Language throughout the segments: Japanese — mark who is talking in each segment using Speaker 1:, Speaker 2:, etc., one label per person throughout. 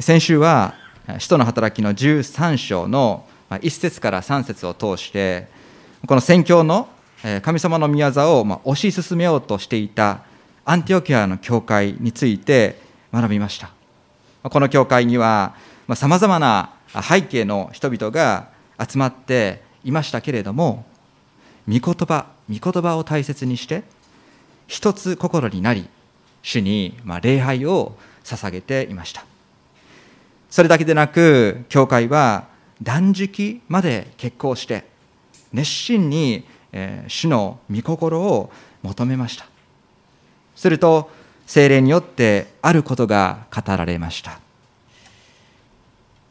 Speaker 1: 先週は使徒の働きの13章の1節から3節を通してこの宣教の神様の御業を推し進めようとしていたアンティオキアの教会について学びました。この教会にはさまざまな背景の人々が集まっていましたけれども御言葉御言葉を大切にして一つ心になり主に礼拝を捧げていました。それだけでなく教会は断食まで決行して熱心に主の御心を求めました。すると精霊によってあることが語られました。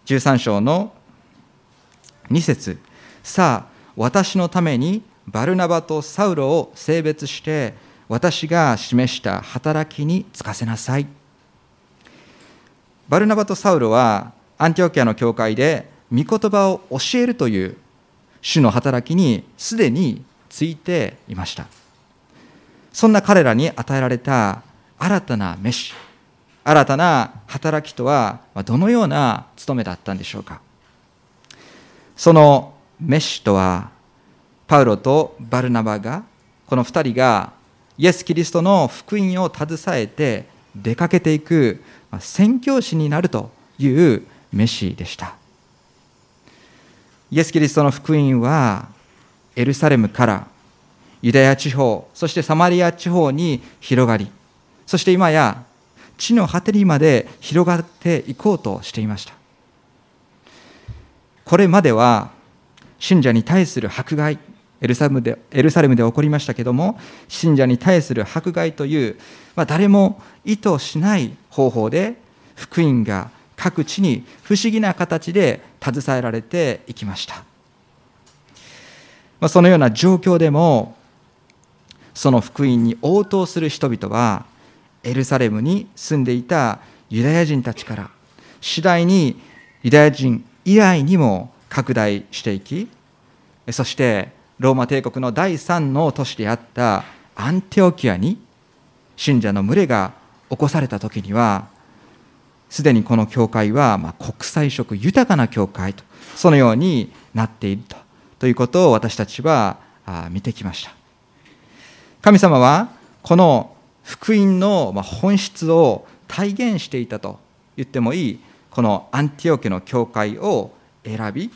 Speaker 1: 13章の2節。さあ私のためにバルナバとサウロを性別して私が示した働きに就かせなさい。バルナバとサウロはアンティオキアの教会で御言葉を教えるという主の働きにすでについていました。そんな彼らに与えられた新たな飯新たな働きとはどのような務めだったんでしょうか。その飯とはパウロとバルナバがこの2人がイエス・キリストの福音を携えて出かけていく宣教師になるという飯でした。イエス・キリストの福音はエルサレムからユダヤ地方そしてサマリア地方に広がりそして今や地の果てにまで広がっていこうとしていました。これまでは信者に対する迫害エルサレムでエルサレムで起こりましたけども信者に対する迫害という、まあ、誰も意図しない方法で福音が各地に不思議な形で携えられていきました、まあ、そのような状況でもその福音に応答する人々はエルサレムに住んでいたユダヤ人たちから次第にユダヤ人以外にも拡大していきそしてローマ帝国の第三の都市であったアンテオキアに信者の群れが起こされた時にはすでにこの教会はま国際色豊かな教会とそのようになっているとということを私たちは見てきました。神様はこの福音の本質を体現していたと言ってもいいこのアンティオ家の教会を選び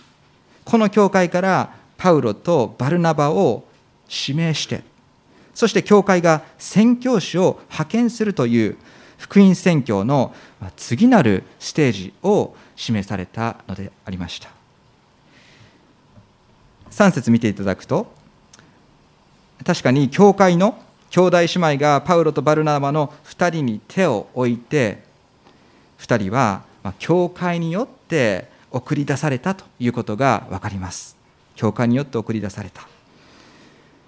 Speaker 1: この教会からパウロとバルナバを指名してそして教会が宣教師を派遣するという福音宣教の次なるステージを示されたのでありました。3節見ていただくと確かに教会の兄弟姉妹がパウロとバルナバの2人に手を置いて2人は教会によって送り出されたということが分かります。教会によって送り出された。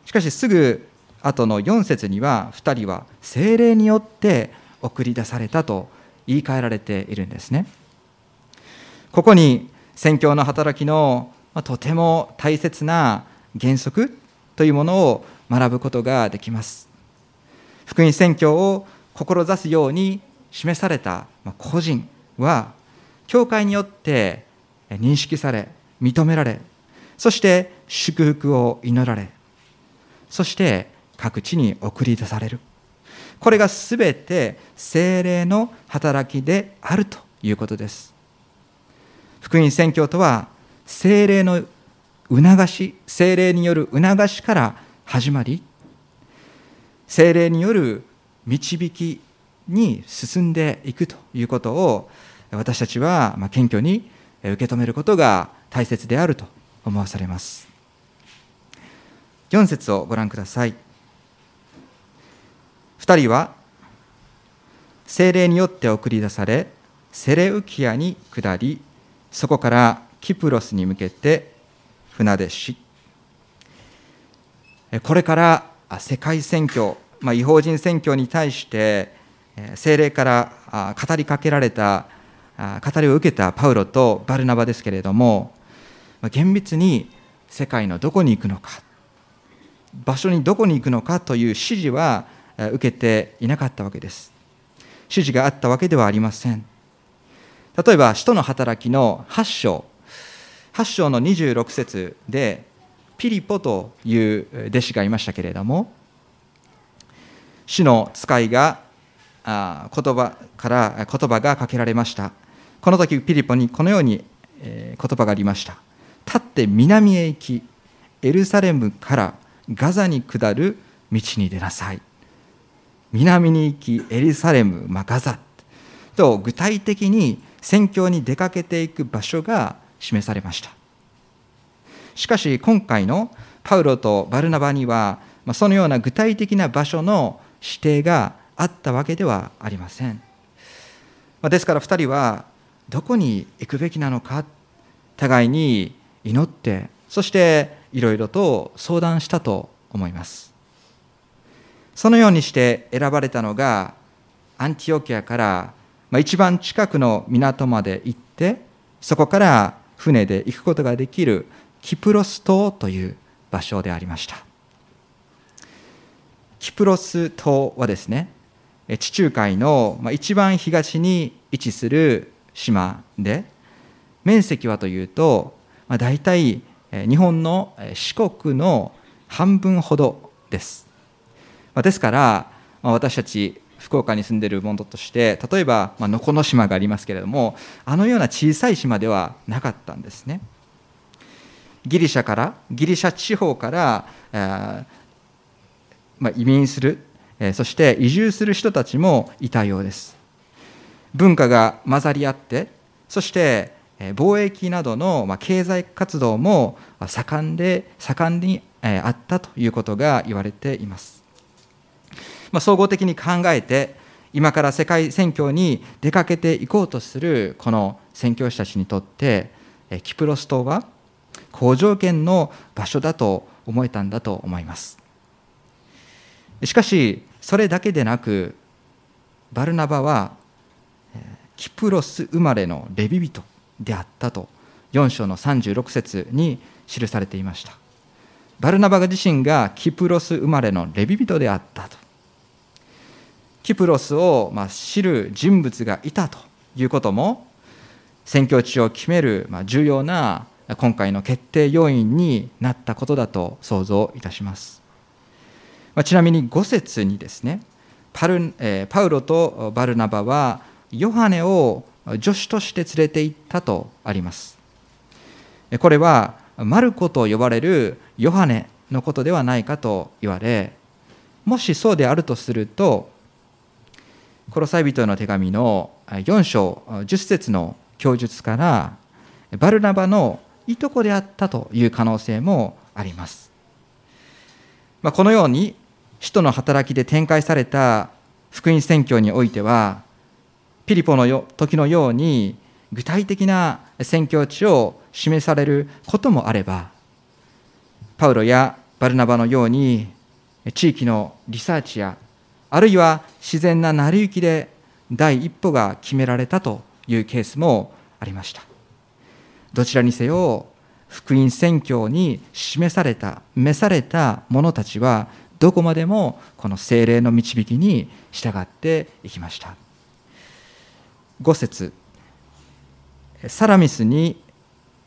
Speaker 1: しかしすぐ後の4節には2人は精霊によって送り出されたと言い換えられているんですね。ここに宣教の働きのとても大切な原則というものを学ぶことができます。福音宣教を志すように示された個人は教会によって認識され認められそして祝福を祈られそして各地に送り出される。これが全て精霊の働きであるということです。福音宣教とは精霊の促し精霊による促しから始まり精霊による導きに進んでいくということを私たちは謙虚に受け止めることが大切であると思わされます。4節をご覧ください。2人は精霊によって送り出されセレウキアに下りそこからキプロスに向けて船出し。これから世界宣教、まあ、違法人宣教に対して精霊から語りかけられた語りを受けたパウロとバルナバですけれども厳密に世界のどこに行くのか場所にどこに行くのかという指示は受けていなかったわけです。指示があったわけではありません。例えば使徒の働きの8章。8章の26節でピリポという弟子がいましたけれども主の使いが言葉から言葉がかけられました。この時ピリポにこのように言葉がありました。立って南へ行きエルサレムからガザに下る道に出なさい。南に行きエルサレム、まあ、ガザ。と具体的に宣教に出かけていく場所が示されました。しかし今回のパウロとバルナバにはそのような具体的な場所の指定があったわけではありません。ですから2人はどこに行くべきなのか互いに祈ってそしていろいろと相談したと思います。そのようにして選ばれたのがアンティオキアから一番近くの港まで行ってそこから船で行くことができるキプロス島という場所でありました。キプロス島はですね地中海の一番東に位置する島で面積はというと大体日本の四国の半分ほどです。ですから私たち福岡に住んでいるものとして例えば、まあ、能古島がありますけれどもあのような小さい島ではなかったんですね。ギリシャからギリシャ地方から、えーまあ、移民する、えー、そして移住する人たちもいたようです。文化が混ざり合ってそして貿易などの経済活動も盛んで盛んにあったということが言われています。まあ、総合的に考えて今から世界選挙に出かけていこうとするこの宣教師たちにとってキプロス島は好条件の場所だと思えたんだと思います。しかしそれだけでなくバルナバはキプロス生まれのレビ人であったと4章の36節に記されていました。バルナバ自身がキプロス生まれのレビ人であったと。キプロスをま知る人物がいたということも宣教地を決めるま重要な今回の決定要因になったことだと想像いたします。まちなみに5節にですねパル、えパウロとバルナバはヨハネを助手として連れて行ったとあります。これはマルコと呼ばれるヨハネのことではないかと言われもしそうであるとするとコロサイ人への手紙の4章10節の供述からバルナバのいとこであったという可能性もあります。まあ、このように使徒の働きで展開された福音宣教においてはピリポの時のように具体的な宣教地を示されることもあればパウロやバルナバのように地域のリサーチやあるいは自然な成り行きで第一歩が決められたというケースもありました。どちらにせよ福音宣教に示された召された者たちはどこまでもこの精霊の導きに従っていきました。5節。サラミスに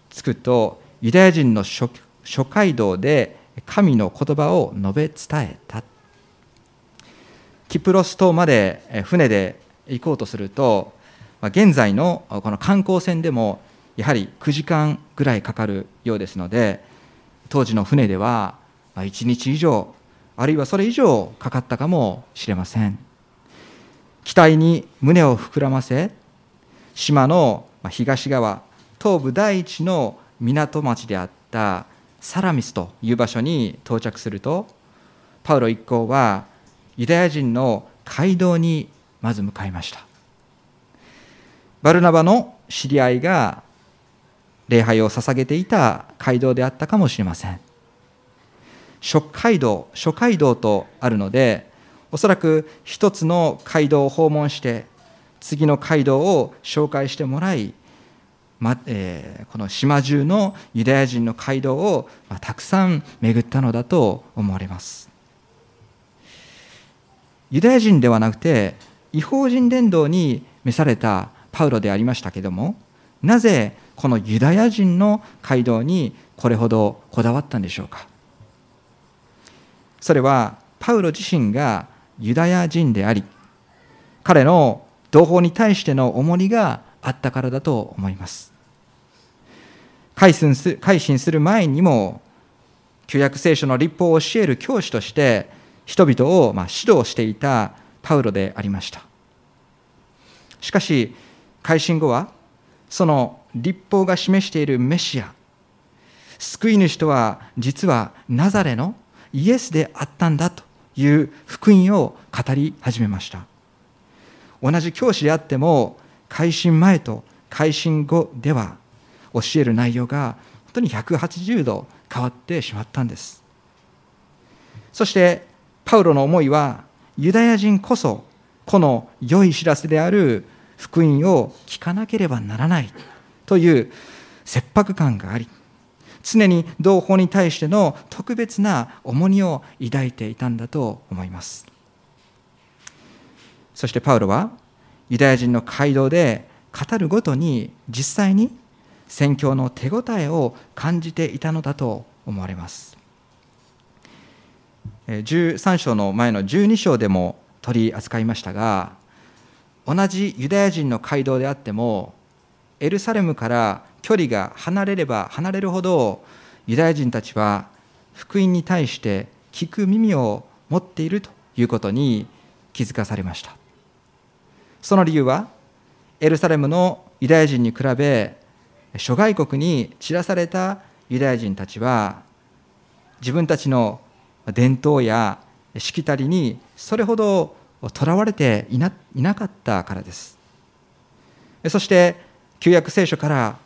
Speaker 1: 着くとユダヤ人の諸街道で神の言葉を述べ伝えた。キプロス島まで船で行こうとすると現在のこの観光船でもやはり9時間ぐらいかかるようですので当時の船では1日以上あるいはそれ以上かかったかもしれません。期待に胸を膨らませ島の東側東部第一の港町であったサラミスという場所に到着するとパウロ一行はユダヤ人の街道にまず向かいました。バルナバの知り合いが礼拝を捧げていた街道であったかもしれません。諸街道諸街道とあるのでおそらく一つの街道を訪問して次の街道を紹介してもらい、まえー、この島中のユダヤ人の街道を、まあ、たくさん巡ったのだと思われます。ユダヤ人ではなくて違法人伝道に召されたパウロでありましたけれどもなぜこのユダヤ人の街道にこれほどこだわったんでしょうか？それはパウロ自身がユダヤ人であり彼の同胞に対しての重荷があったからだと思います。改心す改心する前にも旧約聖書の立法を教える教師として人々をま指導していたパウロでありました。しかし改心後はその立法が示しているメシア救い主とは実はナザレのイエスであったんだという福音を語り始めました。同じ教師であっても改心前と改心後では教える内容が本当に180度変わってしまったんです。そしてパウロの思いはユダヤ人こそこの良い知らせである福音を聞かなければならないという切迫感があり常に同胞に対しての特別な重荷を抱いていたんだと思います。そしてパウロはユダヤ人の街道で語るごとに実際に宣教の手応えを感じていたのだと思われます。13章の前の12章でも取り扱いましたが同じユダヤ人の街道であってもエルサレムから距離が離れれば離れるほどユダヤ人たちは福音に対して聞く耳を持っているということに気づかされました。その理由はエルサレムのユダヤ人に比べ諸外国に散らされたユダヤ人たちは自分たちの伝統やしきたりにそれほどとらわれていないなかったからです。そして旧約聖書から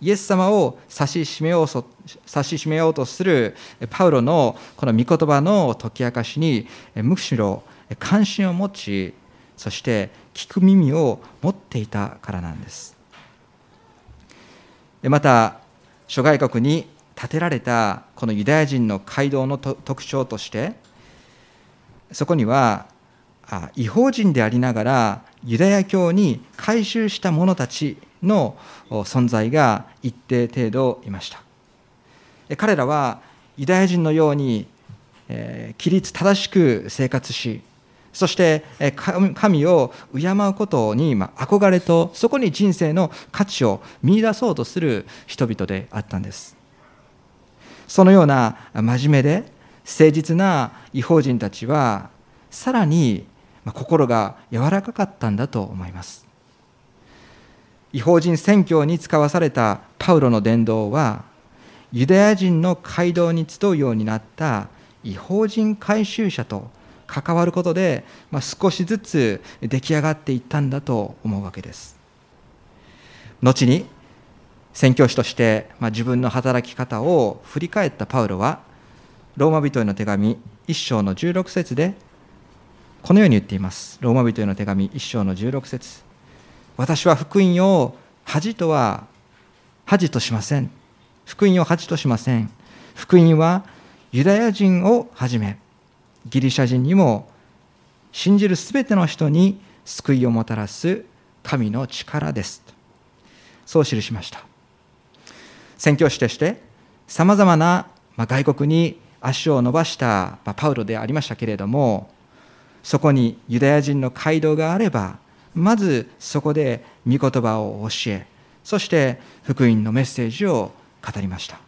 Speaker 1: イエス様を指し示よう指し示めようとするパウロのこの御言葉の解き明かしにむしろ関心を持ちそして聞く耳を持っていたからなんです。また諸外国に建てられたこのユダヤ人の街道の特徴としてそこには違法人でありながらユダヤ教に改宗した者たちの存在が一定程度いました。彼らはユダヤ人のように規律正しく生活しそして神を敬うことに憧れとそこに人生の価値を見出そうとする人々であったんです。そのような真面目で誠実な違法人たちはさらに心が柔らかかったんだと思います。違法人宣教に使わされたパウロの伝道はユダヤ人の街道に集うようになった違法人回収者と関わることで、まあ、少しずつ出来上がっていったんだと思うわけです。後に宣教師として、まあ、自分の働き方を振り返ったパウロはローマ人への手紙1章の16節でこのように言っています。ローマ人への手紙1章の16節。私は福音を恥とは恥としません。福音を恥としません。福音はユダヤ人をはじめギリシャ人にも信じるすべての人に救いをもたらす神の力です。そう記しました。宣教師としてさまざまな外国に足を伸ばしたパウロでありましたけれどもそこにユダヤ人の街道があればまずそこで御言葉を教えそして福音のメッセージを語りました。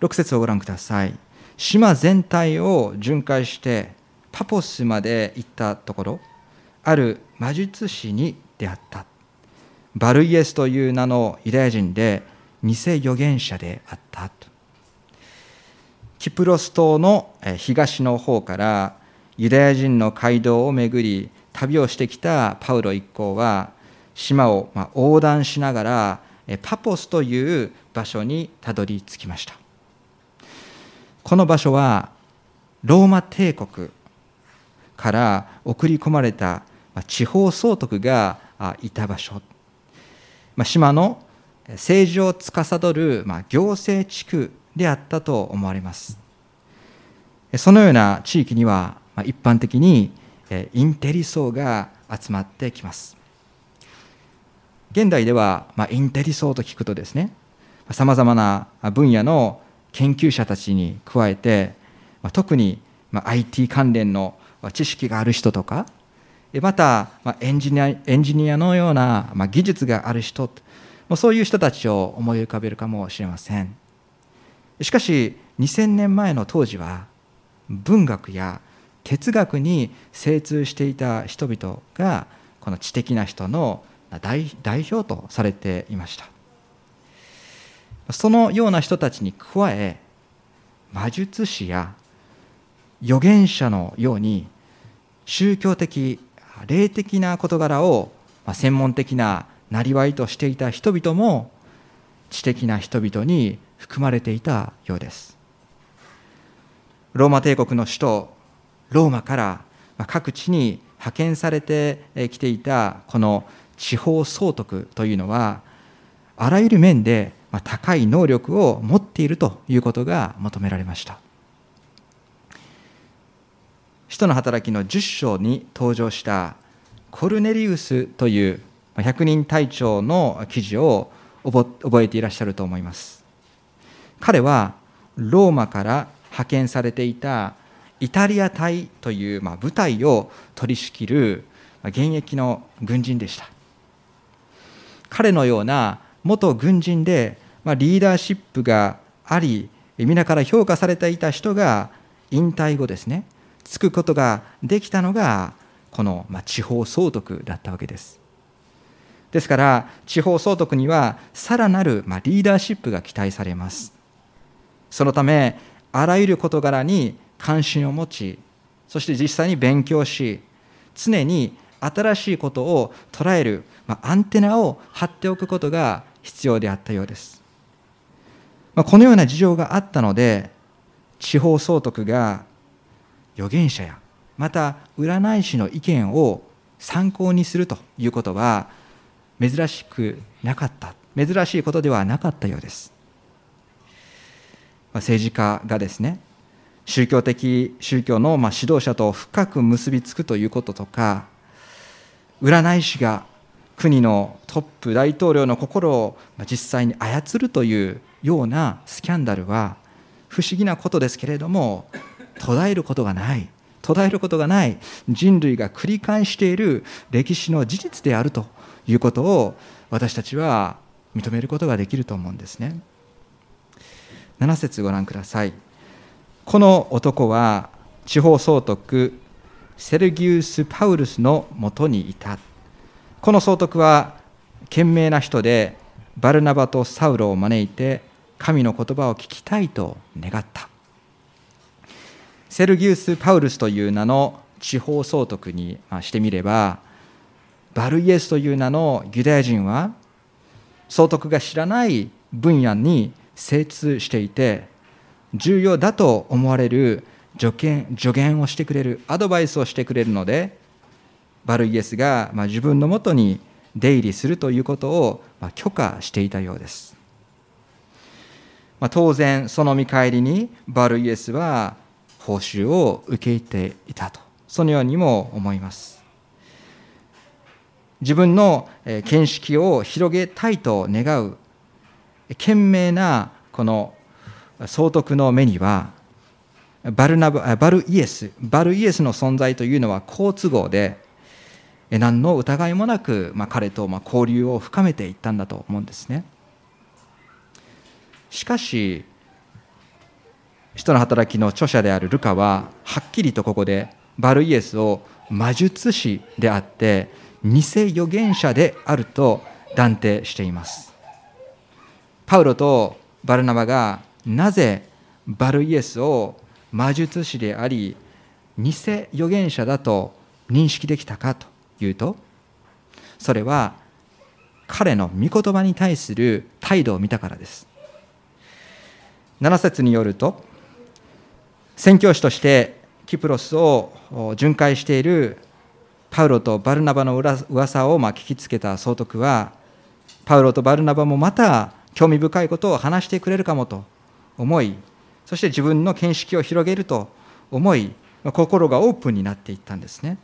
Speaker 1: 6節をご覧ください。島全体を巡回してパポスまで行ったところある魔術師に出会った。バルイエスという名のユダヤ人で偽預言者であったキプロス島の東の方からユダヤ人の街道を巡り旅をしてきたパウロ一行は島を横断しながらパポスという場所にたどり着きました。この場所はローマ帝国から送り込まれた地方総督がいた場所。ま島の政治を司るま行政地区であったと思われます。そのような地域にはま一般的にインテリ層が集まってきます。現代では、まあ、インテリ層と聞くとですねさまざまな分野の研究者たちに加えて、まあ、特に、IT 関連の知識がある人とかまた、まあ、エンジニアエンジニアのような、まあ、技術がある人そういう人たちを思い浮かべるかもしれません。しかし2000年前の当時は文学や哲学に精通していた人々がこの知的な人の代表とされていました。そのような人たちに加え魔術師や預言者のように宗教的霊的な事柄を専門的ななりわいとしていた人々も知的な人々に含まれていたようです。ローマ帝国の首都ローマから各地に派遣されてきていたこの地方総督というのはあらゆる面で高い能力を持っているということが求められました。使徒の働きの10章に登場したコルネリウスという百人隊長の記事を覚えていらっしゃると思います。彼はローマから派遣されていたイタリア隊という部隊を取り仕切る現役の軍人でした。彼のような元軍人でリーダーシップがあり皆から評価されていた人が引退後ですねつくことができたのがこの地方総督だったわけです。ですから地方総督にはさらなるリーダーシップが期待されます。そのためあらゆる事柄に関心を持ちそして実際に勉強し常に新しいことを捉える、ま、アンテナを張っておくことが必要であったようです、ま、このような事情があったので地方総督が預言者やまた占い師の意見を参考にするということは珍しくなかった珍しいことではなかったようです。政治家がですね宗教的宗教の指導者と深く結びつくということとか占い師が国のトップ大統領の心を実際に操るというようなスキャンダルは不思議なことですけれども途絶えることがない。途絶えることがない。人類が繰り返している歴史の事実であるということを私たちは認めることができると思うんですね。7節ご覧ください。この男は地方総督セルギウス・パウルスのもとにいた。この総督は賢明な人でバルナバとサウロを招いて神の言葉を聞きたいと願った。セルギウス・パウルスという名の地方総督にしてみればバルイエスという名のユダヤ人は総督が知らない分野に精通していて重要だと思われる助言助言をしてくれるアドバイスをしてくれるのでバルイエスが自分のもとに出入りするということを許可していたようです、当然その見返りにバルイエスは報酬を受け入れていたと。そのようにも思います。自分の見識を広げたいと願う懸命なこの総督の目にはバルナババルイエスバルイエスの存在というのは好都合で何の疑いもなく、まあ、彼とまあ交流を深めていったんだと思うんですね。しかし人の働きの著者であるルカははっきりとここでバルイエスを魔術師であって偽預言者であると断定しています。パウロとバルナバがなぜバルイエスを魔術師であり偽預言者だと認識できたかというとそれは彼の御言葉に対する態度を見たからです。7節によると宣教師としてキプロスを巡回しているパウロとバルナバの噂をま聞きつけた総督はパウロとバルナバもまた興味深いことを話してくれるかもと思いそして自分の見識を広げると思い心がオープンになっていったんですね。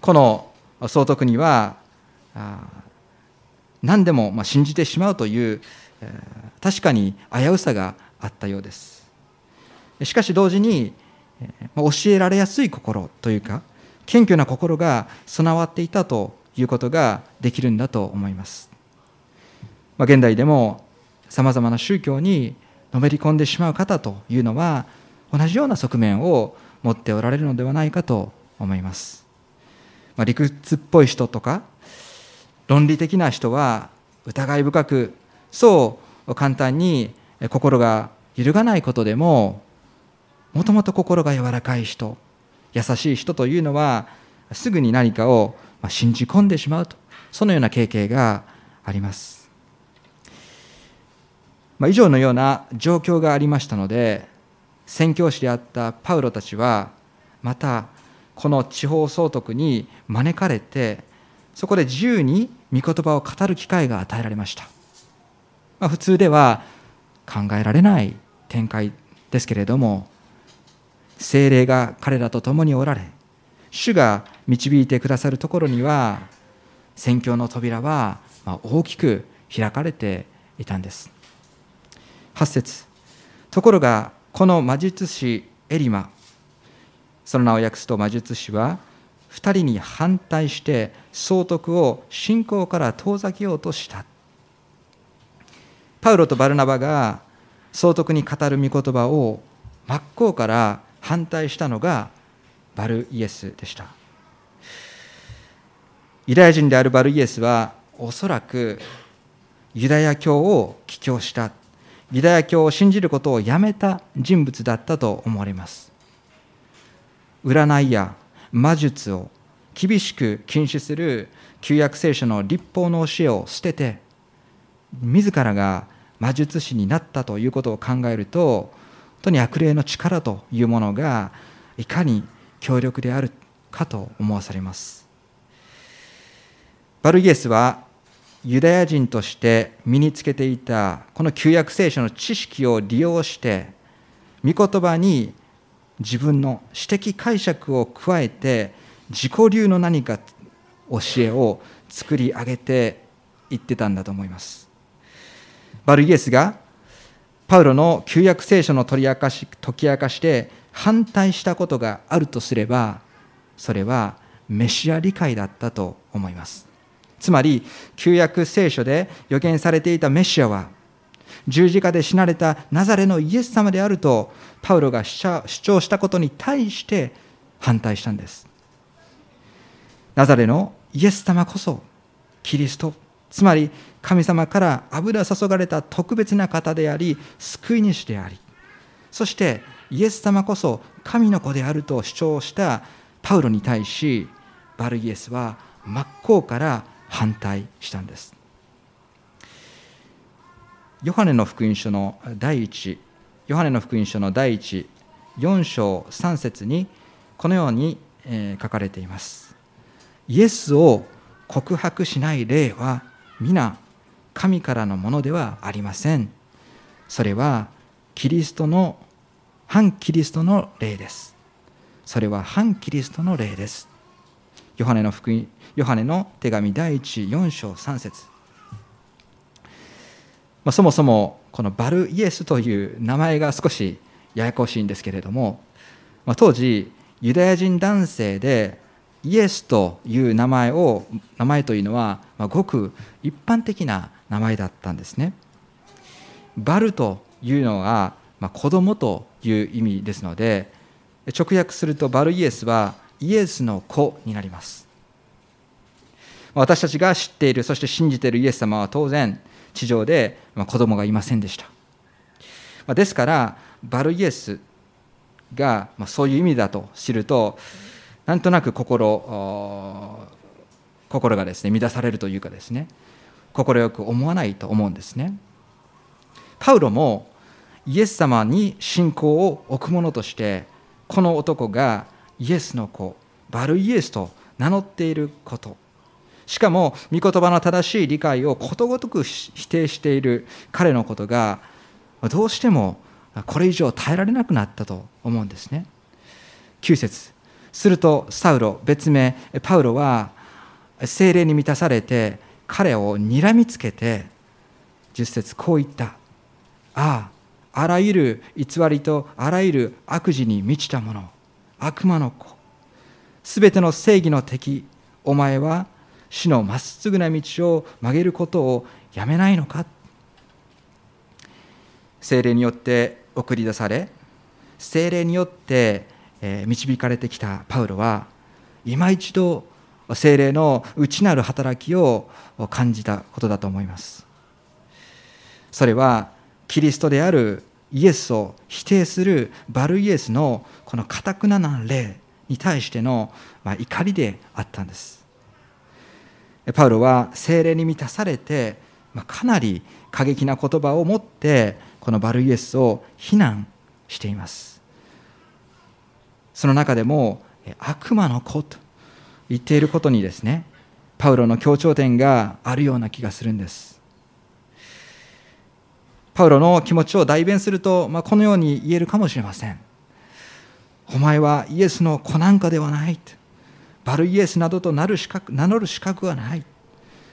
Speaker 1: この総督には何でも信じてしまうという確かに危うさがあったようです。しかし同時に教えられやすい心というか謙虚な心が備わっていたということができるんだと思います、まあ、現代でもさまざまな宗教にのめり込んでしまう方というのは同じような側面を持っておられるのではないかと思います、まあ、理屈っぽい人とか論理的な人は疑い深くそう簡単に心が揺るがないことでももともと心が柔らかい人優しい人というのはすぐに何かを信じ込んでしまうとそのような経験があります、まあ、以上のような状況がありましたので宣教師であったパウロたちはまたこの地方総督に招かれてそこで自由に御言葉を語る機会が与えられました、まあ、普通では考えられない展開ですけれども精霊が彼らと共におられ主が導いてくださるところには宣教の扉は大きく開かれていたんです。8節。ところがこの魔術師エリマその名を訳すと魔術師は2人に反対して総督を信仰から遠ざけようとした。パウロとバルナバが総督に語る御言葉を真っ向から反対したのがバルイエスでした。ユダヤ人であるバルイエスはおそらくユダヤ教を帰教した。ユダヤ教を信じることをやめた人物だったと思われます。占いや魔術を厳しく禁止する旧約聖書の立法の教えを捨てて自らが魔術師になったということを考えると当に悪霊の力というものがいかに強力であるかと思わされます。バルイエスはユダヤ人として身につけていたこの旧約聖書の知識を利用して御言葉に自分の私的解釈を加えて自己流の何か教えを作り上げていってたんだと思います。バルイエスがパウロの旧約聖書の取り明かし解き明かして反対したことがあるとすればそれはメシア理解だったと思います。つまり旧約聖書で予言されていたメシアは十字架で死なれたナザレのイエス様であるとパウロが主張したことに対して反対したんです。ナザレのイエス様こそキリストつまり神様から油注がれた特別な方であり救い主でありそしてイエス様こそ神の子であると主張したパウロに対しバルイエスは真っ向から反対したんです。ヨハネの福音書の第一ヨハネの福音書の第一4章3節にこのように書かれています。イエスを告白しない霊は皆神からのものではありません。それはキリストの反キリストの霊です。それは反キリストの霊です。ヨハネの福音ヨハネの手紙第14章3節。まあ、そもそもこのバルイエスという名前が少しややこしいんですけれども、まあ、当時ユダヤ人男性でイエスという名前を名前というのは、ま、ごく一般的な名前だったんですね。バルというのは、ま、子供という意味ですので直訳するとバルイエスはイエスの子になります。私たちが知っているそして信じているイエス様は当然地上で子供がいませんでした。ですからバルイエスがそういう意味だと知るとなんとなく心心がですね乱されるというかですね快く思わないと思うんですね。パウロもイエス様に信仰を置く者としてこの男がイエスの子バルイエスと名乗っていること。しかも御言葉の正しい理解をことごとく否定している彼のことがどうしてもこれ以上耐えられなくなったと思うんですね。9節。するとサウロ別名パウロは精霊に満たされて彼を睨みつけて10節こう言った。あああらゆる偽りとあらゆる悪事に満ちたもの悪魔の子。すべての正義の敵お前は死のまっすぐな道を曲げることをやめないのか。精霊によって送り出され精霊によって導かれてきたパウロは今一度精霊の内なる働きを感じたことだと思います。それはキリストであるイエスを否定するバルイエスのこのかたくなな霊に対しての怒りであったんです。パウロは精霊に満たされてかなり過激な言葉を持ってこのバルイエスを非難しています。その中でも悪魔の子と言っていることにですねパウロの強調点があるような気がするんです。パウロの気持ちを代弁すると、まあ、このように言えるかもしれません。お前はイエスの子なんかではない。バルイエスなどとなる資格名乗る資格はない。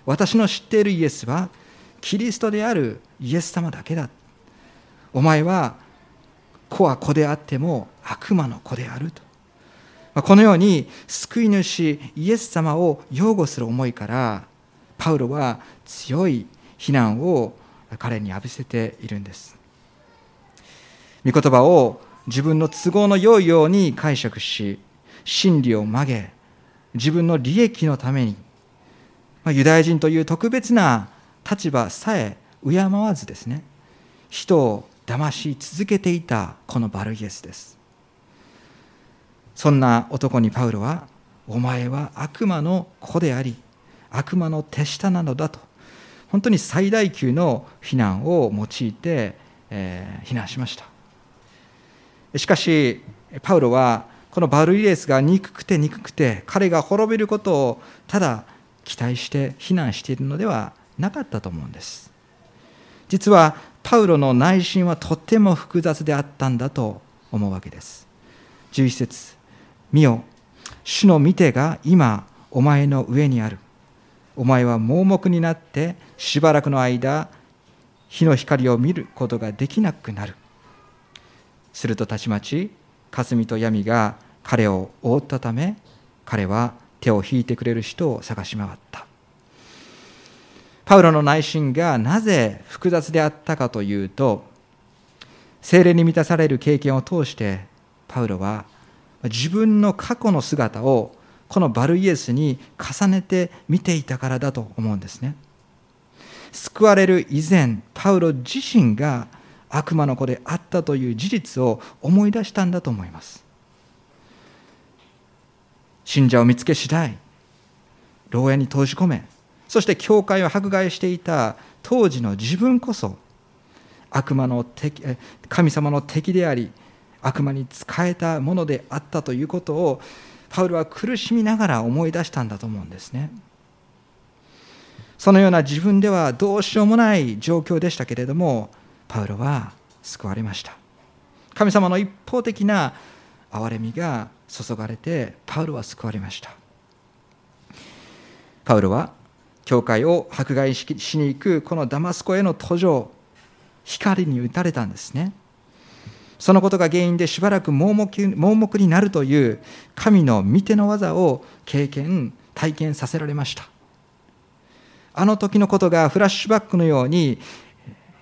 Speaker 1: 私の知っているイエスはキリストであるイエス様だけだ。お前は子は子であっても悪魔の子であると。このように救い主イエス様を擁護する思いからパウロは強い非難を彼に浴びせているんです。御言葉を自分の都合の良いように解釈し真理を曲げ自分の利益のためにユダヤ人という特別な立場さえ敬わずですね人を騙し続けていたこのバルイエスです。そんな男にパウロはお前は悪魔の子であり悪魔の手下なのだと本当に最大級の非難を用いて、えー、非難しました。しかしパウロはこのバルイエスが憎くて憎くて彼が滅びることをただ期待して非難しているのではなかったと思うんです。実はパウロの内心はとっても複雑であったんだと思うわけです。11節見よ主の見てが今お前の上にある。お前は盲目になってしばらくの間火の光を見ることができなくなる。するとたちまち霞と闇が彼を覆ったため彼は手を引いてくれる人を探し回った。パウロの内心がなぜ複雑であったかというと精霊に満たされる経験を通してパウロは自分の過去の姿をこのバルイエスに重ねて見ていたからだと思うんですね。救われる以前パウロ自身が悪魔の子であったという事実を思い出したんだと思います。信者を見つけ次第牢屋に閉じ込めそして教会を迫害していた当時の自分こそ悪魔の敵神様の敵であり悪魔に仕えたものであったということをパウロは苦しみながら思い出したんだと思うんですね。そのような自分ではどうしようもない状況でしたけれどもパウロは救われました神様の一方的な憐れみが注がれてパウロは救われましたパウロは教会を迫害しに行くこのダマスコへの途上光に打たれたんですね。そのことが原因でしばらく盲目盲目になるという神の御手の技を経験体験させられました。あの時のことがフラッシュバックのように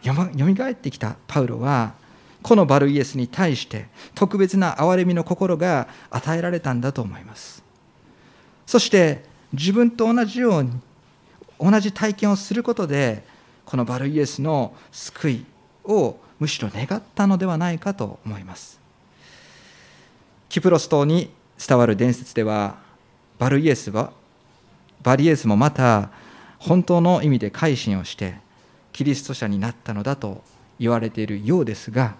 Speaker 1: よみがえってきたパウロはこのバルイエスに対して特別な憐れみの心が与えられたんだと思います。そして自分と同じように同じ体験をすることでこのバルイエスの救いをむしろ願ったのではないかと思います。キプロス島に伝わる伝説ではバルイエスはバリエスもまた本当の意味で改心をしてキリスト者になったのだと言われているようですが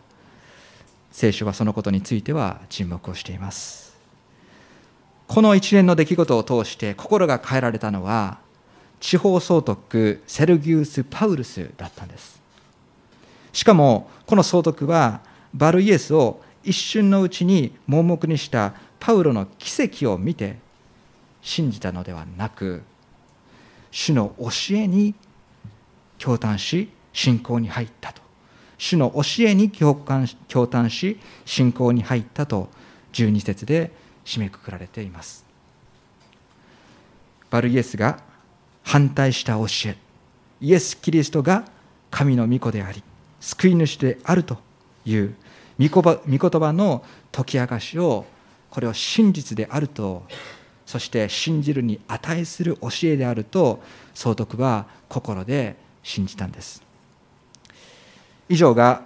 Speaker 1: 聖書はそのことについては沈黙をしています。この一連の出来事を通して心が変えられたのは地方総督セルギウス・パウルスだったんです。しかもこの総督はバルイエスを一瞬のうちに盲目にしたパウロの奇跡を見て信じたのではなく主の教えに共感し信仰に入ったと。主の教えに共感共感し信仰に入ったと12節で締めくくられています。バルイエスが反対した教え。イエス・キリストが神の御子であり救い主であるという御言葉の解き明かしをこれを真実であるとそして信じるに値する教えであると総督は心で信じたんです。以上が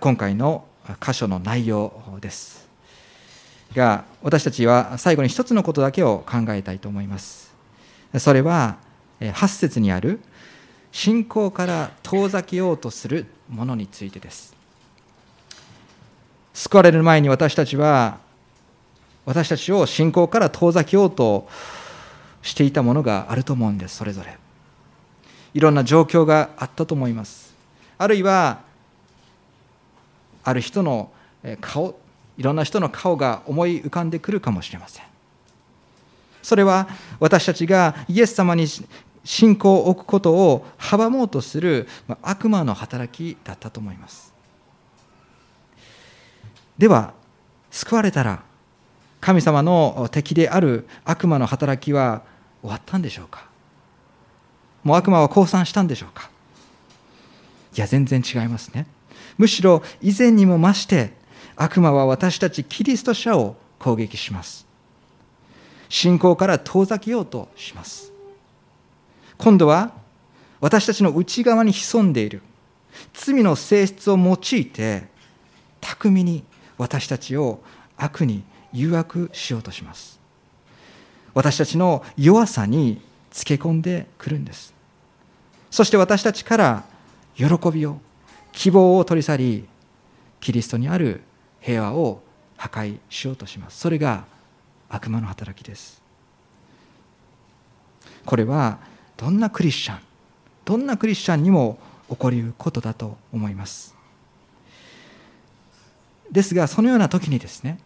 Speaker 1: 今回の箇所の内容です。が私たちは最後に一つのことだけを考えたいと思います。それは8節にある信仰から遠ざけようとするものについてです。救われる前に私たちは私たちを信仰から遠ざけようとしていたものがあると思うんですそれぞれ。いろんな状況があったと思います。あるいはある人の顔いろんな人の顔が思い浮かんでくるかもしれません。それは私たちがイエス様に信仰を置くことを阻もうとする悪魔の働きだったと思います。では救われたら神様の敵である悪魔の働きは終わったんでしょうか？もう悪魔は降参したんでしょうか？いや全然違いますね。むしろ以前にも増して悪魔は私たちキリスト者を攻撃します。信仰から遠ざけようとします。今度は私たちの内側に潜んでいる。罪の性質を用いて巧みに私たちを悪に誘惑しようとします。私たちの弱さにつけ込んでくるんです。そして私たちから喜びを希望を取り去りキリストにある平和を破壊しようとします。それが悪魔の働きです。これはどんなクリスチャンどんなクリスチャンにも起こりうことだと思います。ですがそのような時にですね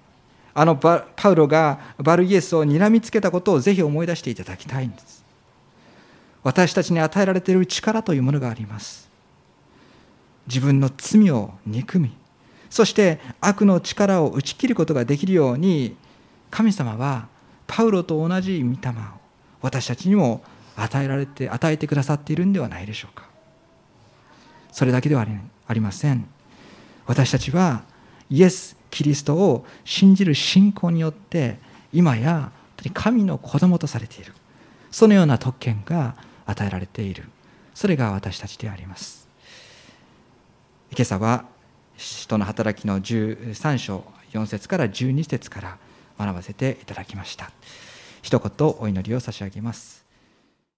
Speaker 1: あのパウロがバルイエスを睨みつけたことをぜひ思い出していただきたいんです。私たちに与えられている力というものがあります。自分の罪を憎みそして悪の力を打ち切ることができるように神様はパウロと同じ御霊を私たちにも与えられて与えてくださっているんではないでしょうか。それだけではありません。私たちはイエス・キリストを信じる信仰によって今や神の子供とされている。そのような特権が与えられている。それが私たちであります。今朝は人の働きの13章4節から12節から学ばせていただきました。一言お祈りを差し上げます。